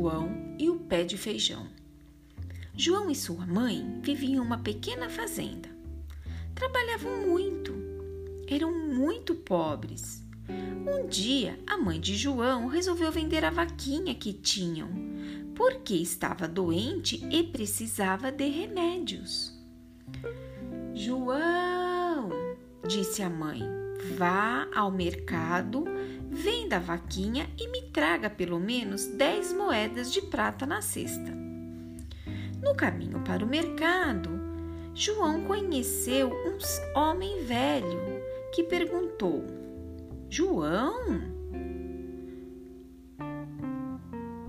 João e o pé de feijão. João e sua mãe viviam em uma pequena fazenda. Trabalhavam muito, eram muito pobres. Um dia, a mãe de João resolveu vender a vaquinha que tinham, porque estava doente e precisava de remédios. João, disse a mãe, vá ao mercado Venda a vaquinha e me traga pelo menos dez moedas de prata na cesta. No caminho para o mercado, João conheceu um homem velho que perguntou: João,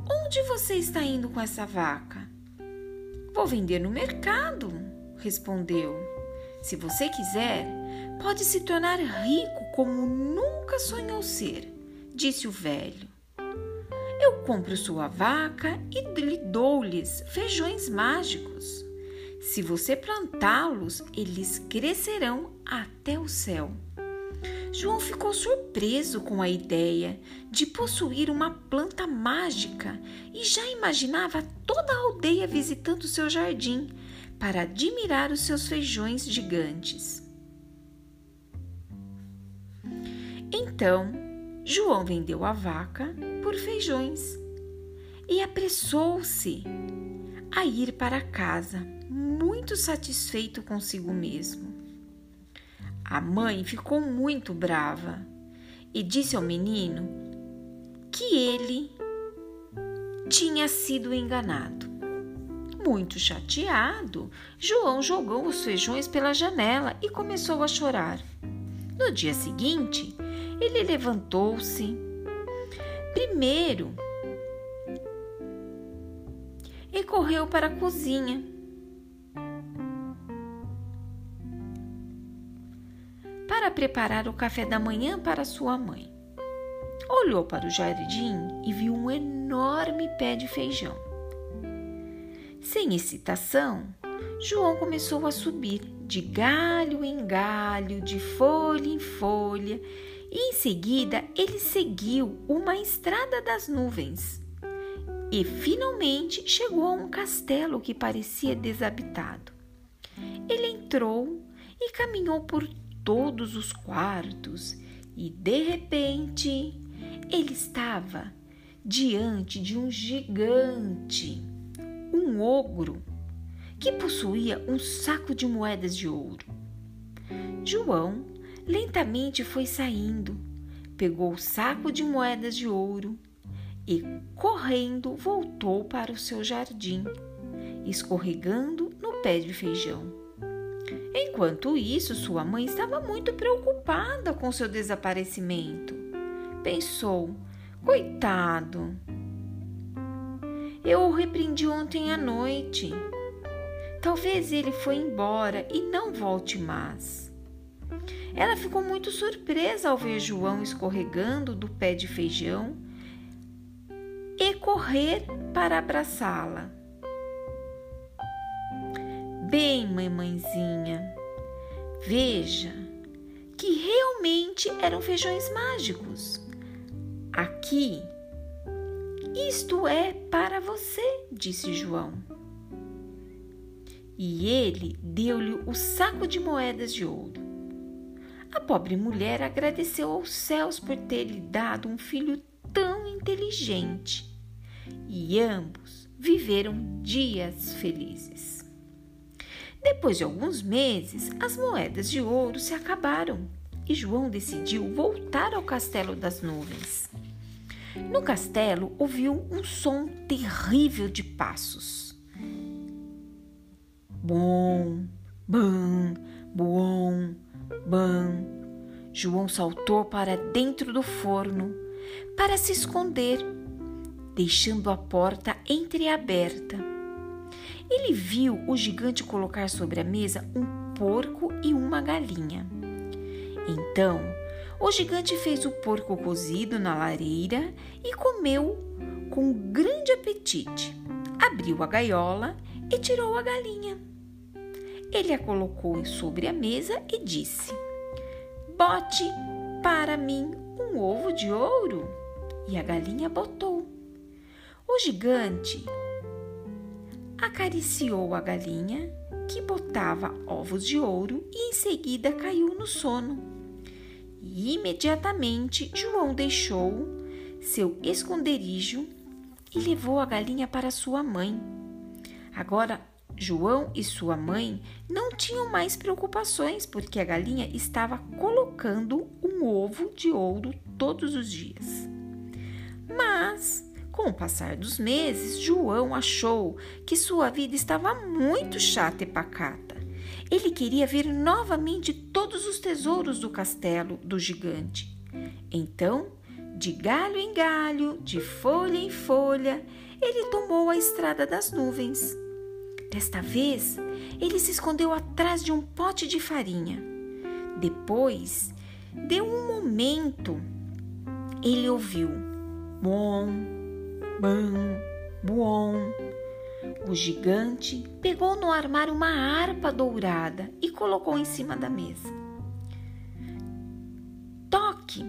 onde você está indo com essa vaca? Vou vender no mercado, respondeu. Se você quiser, pode se tornar rico como nunca sonhou ser, disse o velho. Eu compro sua vaca e lhe dou-lhes feijões mágicos. Se você plantá-los, eles crescerão até o céu. João ficou surpreso com a ideia de possuir uma planta mágica e já imaginava toda a aldeia visitando seu jardim para admirar os seus feijões gigantes. Então, João vendeu a vaca por feijões e apressou-se a ir para casa, muito satisfeito consigo mesmo. A mãe ficou muito brava e disse ao menino que ele tinha sido enganado. Muito chateado, João jogou os feijões pela janela e começou a chorar. No dia seguinte, ele levantou-se. Primeiro, e correu para a cozinha. Para preparar o café da manhã para sua mãe. Olhou para o jardim e viu um enorme pé de feijão. Sem excitação, João começou a subir de galho em galho, de folha em folha, e em seguida ele seguiu uma estrada das nuvens. E finalmente chegou a um castelo que parecia desabitado. Ele entrou e caminhou por todos os quartos. E de repente ele estava diante de um gigante um ogro que possuía um saco de moedas de ouro. João lentamente foi saindo, pegou o saco de moedas de ouro e, correndo, voltou para o seu jardim, escorregando no pé de feijão. Enquanto isso, sua mãe estava muito preocupada com seu desaparecimento. Pensou: coitado, eu o repreendi ontem à noite. Talvez ele foi embora e não volte mais. Ela ficou muito surpresa ao ver João escorregando do pé de feijão e correr para abraçá-la. Bem, mamãezinha, veja que realmente eram feijões mágicos. Aqui isto é para você, disse João. E ele deu-lhe o saco de moedas de ouro. A pobre mulher agradeceu aos céus por ter lhe dado um filho tão inteligente. E ambos viveram dias felizes. Depois de alguns meses, as moedas de ouro se acabaram e João decidiu voltar ao castelo das nuvens. No castelo ouviu um som terrível de passos. Bom, bam, bom, bam. João saltou para dentro do forno para se esconder, deixando a porta entreaberta. Ele viu o gigante colocar sobre a mesa um porco e uma galinha. Então o gigante fez o porco cozido na lareira e comeu com grande apetite. Abriu a gaiola e tirou a galinha. Ele a colocou sobre a mesa e disse: Bote para mim um ovo de ouro. E a galinha botou. O gigante acariciou a galinha, que botava ovos de ouro, e em seguida caiu no sono. E imediatamente João deixou seu esconderijo e levou a galinha para sua mãe. Agora, João e sua mãe não tinham mais preocupações porque a galinha estava colocando um ovo de ouro todos os dias. Mas, com o passar dos meses, João achou que sua vida estava muito chata e pacata. Ele queria ver novamente todos os tesouros do castelo do gigante. Então, de galho em galho, de folha em folha, ele tomou a estrada das nuvens. Desta vez, ele se escondeu atrás de um pote de farinha. Depois, de um momento, ele ouviu bom, bom, bom. O gigante pegou no armário uma harpa dourada e colocou em cima da mesa. Toque!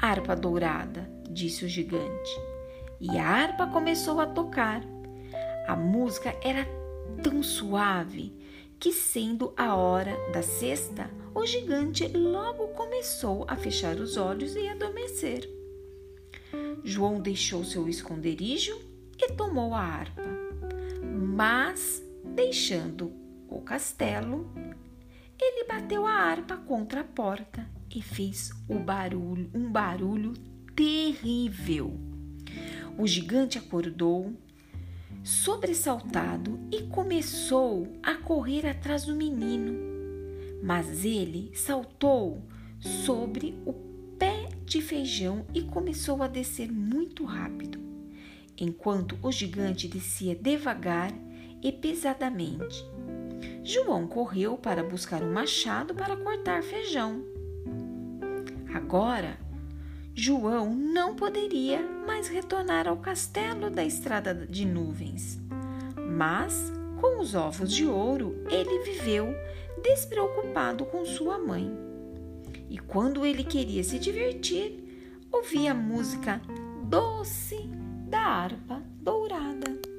harpa dourada, disse o gigante. E a harpa começou a tocar. A música era tão suave que, sendo a hora da sexta, o gigante logo começou a fechar os olhos e adormecer. João deixou seu esconderijo e tomou a harpa, mas, deixando o castelo, ele bateu a harpa contra a porta e fez o barulho, um barulho terrível. O gigante acordou, sobressaltado, e começou a correr atrás do menino. Mas ele saltou sobre o pé de feijão e começou a descer muito rápido, enquanto o gigante descia devagar e pesadamente. João correu para buscar um machado para cortar feijão. Agora, João não poderia mais retornar ao castelo da estrada de nuvens. Mas, com os ovos de ouro, ele viveu despreocupado com sua mãe. E quando ele queria se divertir, ouvia a música doce da harpa dourada.